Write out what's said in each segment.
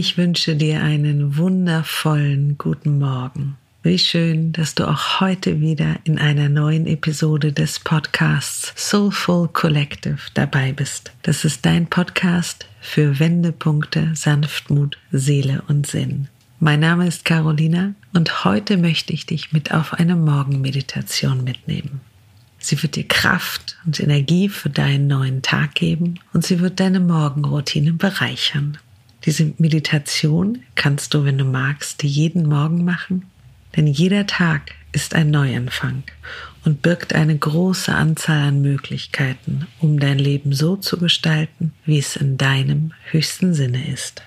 Ich wünsche dir einen wundervollen guten Morgen. Wie schön, dass du auch heute wieder in einer neuen Episode des Podcasts Soulful Collective dabei bist. Das ist dein Podcast für Wendepunkte, Sanftmut, Seele und Sinn. Mein Name ist Carolina und heute möchte ich dich mit auf eine Morgenmeditation mitnehmen. Sie wird dir Kraft und Energie für deinen neuen Tag geben und sie wird deine Morgenroutine bereichern. Diese Meditation kannst du, wenn du magst, jeden Morgen machen, denn jeder Tag ist ein Neuanfang und birgt eine große Anzahl an Möglichkeiten, um dein Leben so zu gestalten, wie es in deinem höchsten Sinne ist.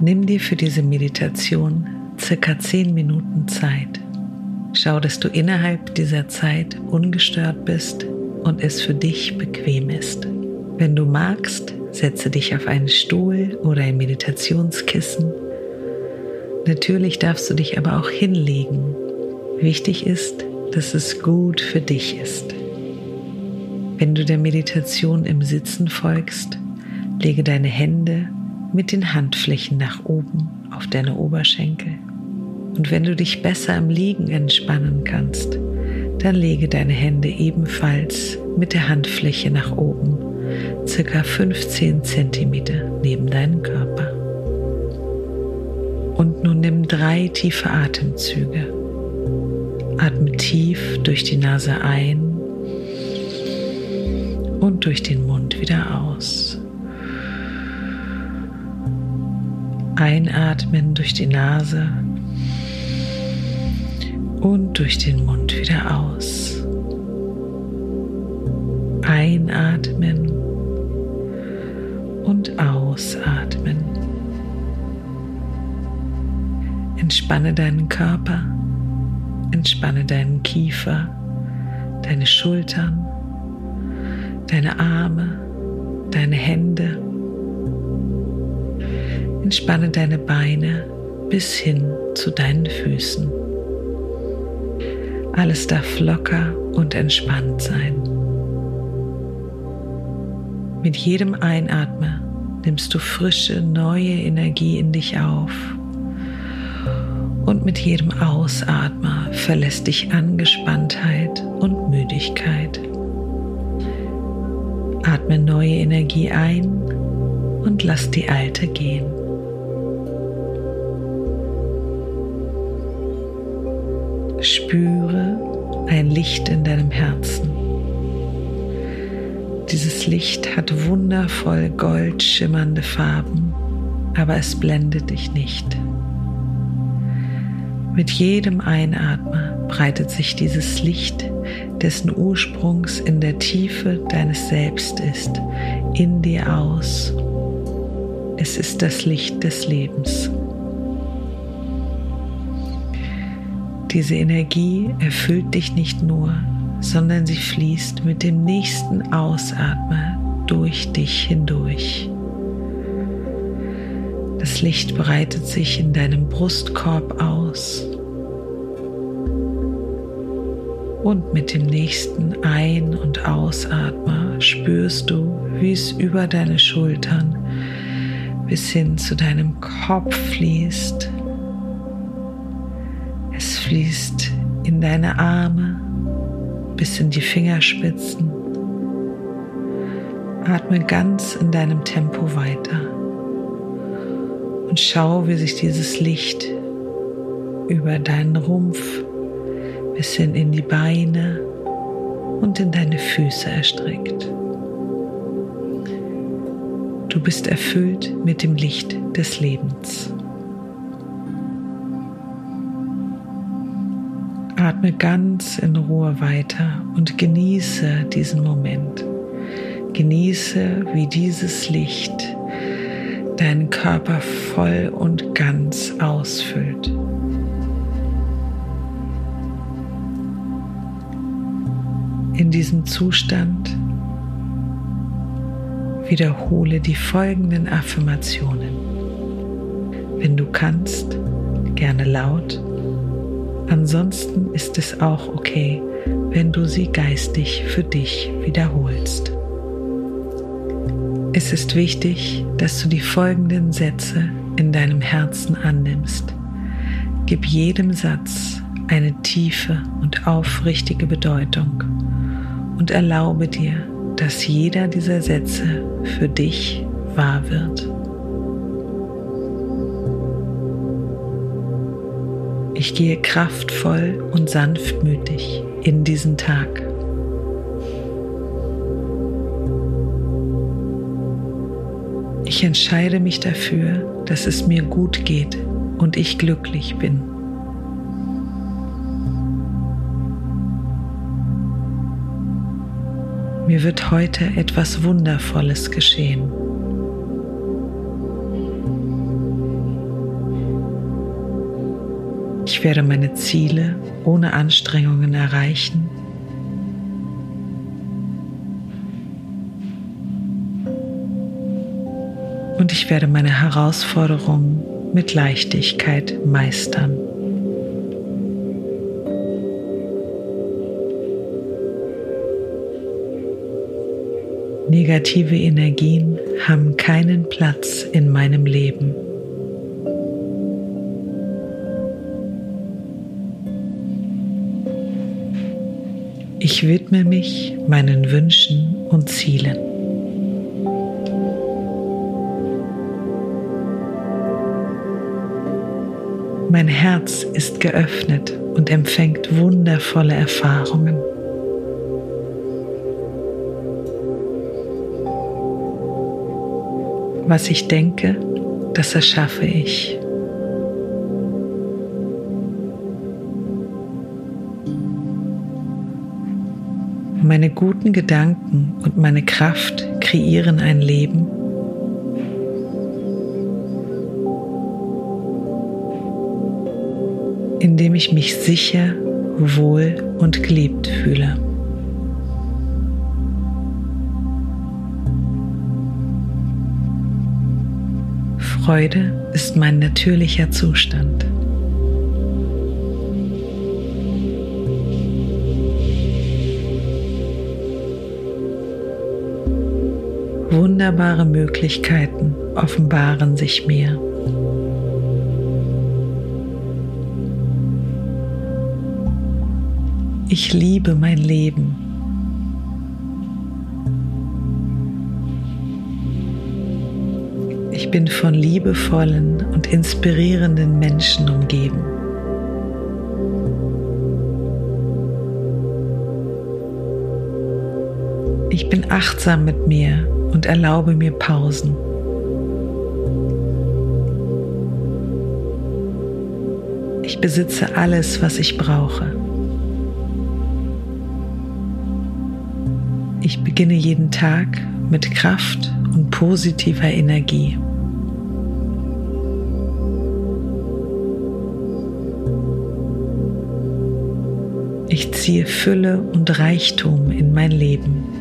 Nimm dir für diese Meditation circa 10 Minuten Zeit. Schau, dass du innerhalb dieser Zeit ungestört bist und es für dich bequem ist. Wenn du magst, setze dich auf einen Stuhl oder ein Meditationskissen. Natürlich darfst du dich aber auch hinlegen. Wichtig ist, dass es gut für dich ist. Wenn du der Meditation im Sitzen folgst, lege deine Hände mit den Handflächen nach oben auf deine Oberschenkel. Und wenn du dich besser im Liegen entspannen kannst, dann lege deine Hände ebenfalls mit der Handfläche nach oben, circa 15 cm neben deinen Körper. Und nun nimm drei tiefe Atemzüge. Atme tief durch die Nase ein und durch den Mund wieder aus. Einatmen durch die Nase und durch den Mund wieder aus. Einatmen und ausatmen. Entspanne deinen Körper, entspanne deinen Kiefer, deine Schultern, deine Arme, deine Hände Entspanne deine Beine bis hin zu deinen Füßen. Alles darf locker und entspannt sein. Mit jedem Einatmen nimmst du frische, neue Energie in dich auf. Und mit jedem Ausatmen verlässt dich Angespanntheit und Müdigkeit. Atme neue Energie ein und lass die alte gehen. Spüre ein Licht in deinem Herzen. Dieses Licht hat wundervoll gold schimmernde Farben, aber es blendet dich nicht. Mit jedem Einatmen breitet sich dieses Licht, dessen Ursprungs in der Tiefe deines Selbst ist, in dir aus. Es ist das Licht des Lebens. Diese Energie erfüllt dich nicht nur, sondern sie fließt mit dem nächsten Ausatmen durch dich hindurch. Das Licht breitet sich in deinem Brustkorb aus. Und mit dem nächsten Ein- und Ausatmen spürst du, wie es über deine Schultern bis hin zu deinem Kopf fließt fließt in deine Arme bis in die Fingerspitzen. Atme ganz in deinem Tempo weiter und schau, wie sich dieses Licht über deinen Rumpf bis hin in die Beine und in deine Füße erstreckt. Du bist erfüllt mit dem Licht des Lebens. Atme ganz in Ruhe weiter und genieße diesen Moment. Genieße, wie dieses Licht deinen Körper voll und ganz ausfüllt. In diesem Zustand wiederhole die folgenden Affirmationen. Wenn du kannst, gerne laut Ansonsten ist es auch okay, wenn du sie geistig für dich wiederholst. Es ist wichtig, dass du die folgenden Sätze in deinem Herzen annimmst. Gib jedem Satz eine tiefe und aufrichtige Bedeutung und erlaube dir, dass jeder dieser Sätze für dich wahr wird. Ich gehe kraftvoll und sanftmütig in diesen Tag. Ich entscheide mich dafür, dass es mir gut geht und ich glücklich bin. Mir wird heute etwas Wundervolles geschehen. Werde meine Ziele ohne Anstrengungen erreichen. Und ich werde meine Herausforderungen mit Leichtigkeit meistern. Negative Energien haben keinen Platz in meinem Leben. Ich widme mich meinen Wünschen und Zielen. Mein Herz ist geöffnet und empfängt wundervolle Erfahrungen. Was ich denke, das erschaffe ich. Meine guten Gedanken und meine Kraft kreieren ein Leben, in dem ich mich sicher, wohl und geliebt fühle. Freude ist mein natürlicher Zustand. Wunderbare Möglichkeiten offenbaren sich mir. Ich liebe mein Leben. Ich bin von liebevollen und inspirierenden Menschen umgeben. Ich bin achtsam mit mir und erlaube mir Pausen. Ich besitze alles, was ich brauche. Ich beginne jeden Tag mit Kraft und positiver Energie. Ich ziehe Fülle und Reichtum in mein Leben.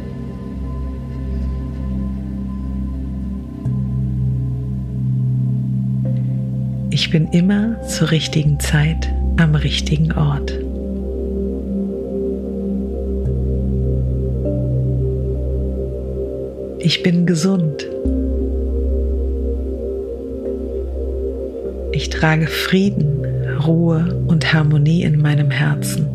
Bin immer zur richtigen Zeit am richtigen Ort. Ich bin gesund. Ich trage Frieden, Ruhe und Harmonie in meinem Herzen.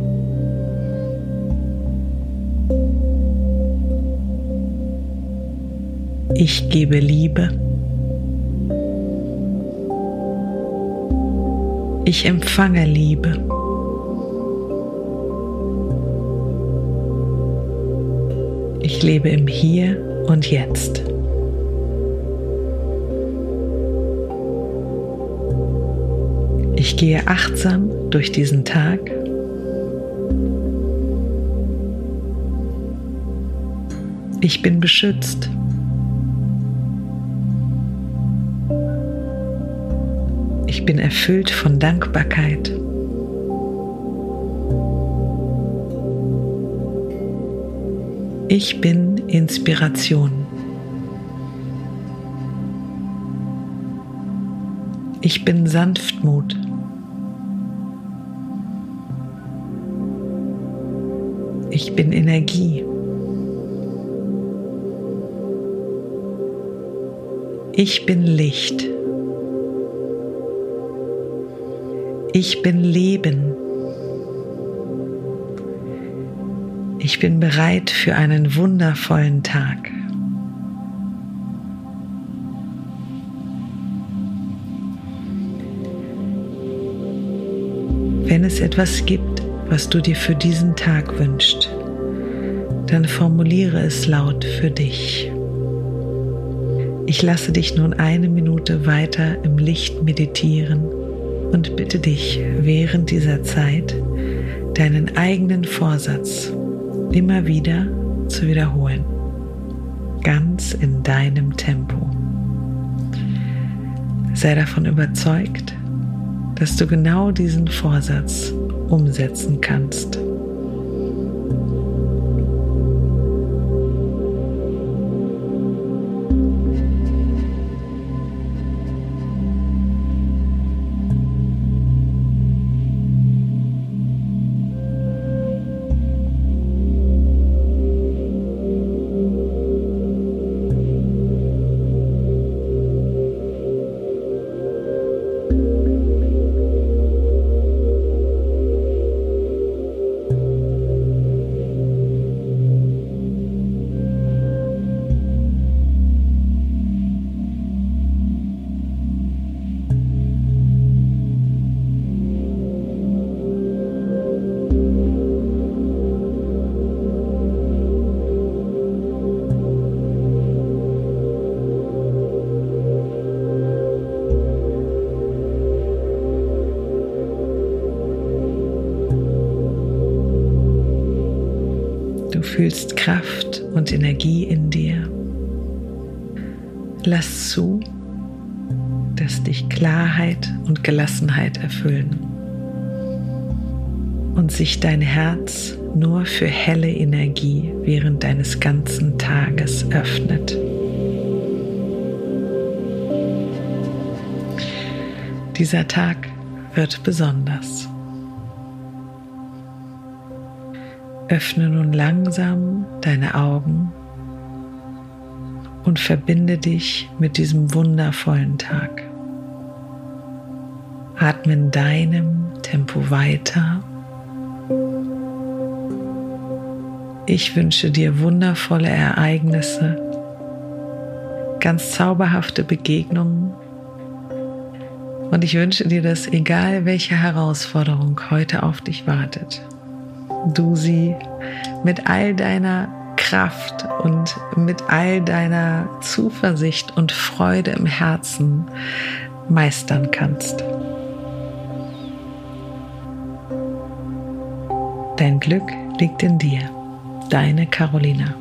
Ich gebe Liebe. Ich empfange Liebe. Ich lebe im Hier und Jetzt. Ich gehe achtsam durch diesen Tag. Ich bin beschützt. Bin erfüllt von Dankbarkeit. Ich bin Inspiration. Ich bin Sanftmut. Ich bin Energie. Ich bin Licht. Ich bin Leben. Ich bin bereit für einen wundervollen Tag. Wenn es etwas gibt, was du dir für diesen Tag wünschst, dann formuliere es laut für dich. Ich lasse dich nun eine Minute weiter im Licht meditieren und bitte dich während dieser Zeit, deinen eigenen Vorsatz immer wieder zu wiederholen, ganz in deinem Tempo. Sei davon überzeugt, dass du genau diesen Vorsatz umsetzen kannst. Fühlst Kraft und Energie in dir. Lass zu, dass dich Klarheit und Gelassenheit erfüllen und sich dein Herz nur für helle Energie während deines ganzen Tages öffnet. Dieser Tag wird besonders. Öffne nun langsam deine Augen und verbinde dich mit diesem wundervollen Tag. Atme in deinem Tempo weiter. Ich wünsche dir wundervolle Ereignisse, ganz zauberhafte Begegnungen und ich wünsche dir, dass egal welche Herausforderung heute auf dich wartet, du sie mit all deiner Kraft und mit all deiner Zuversicht und Freude im Herzen meistern kannst. Dein Glück liegt in dir. Deine Carolina.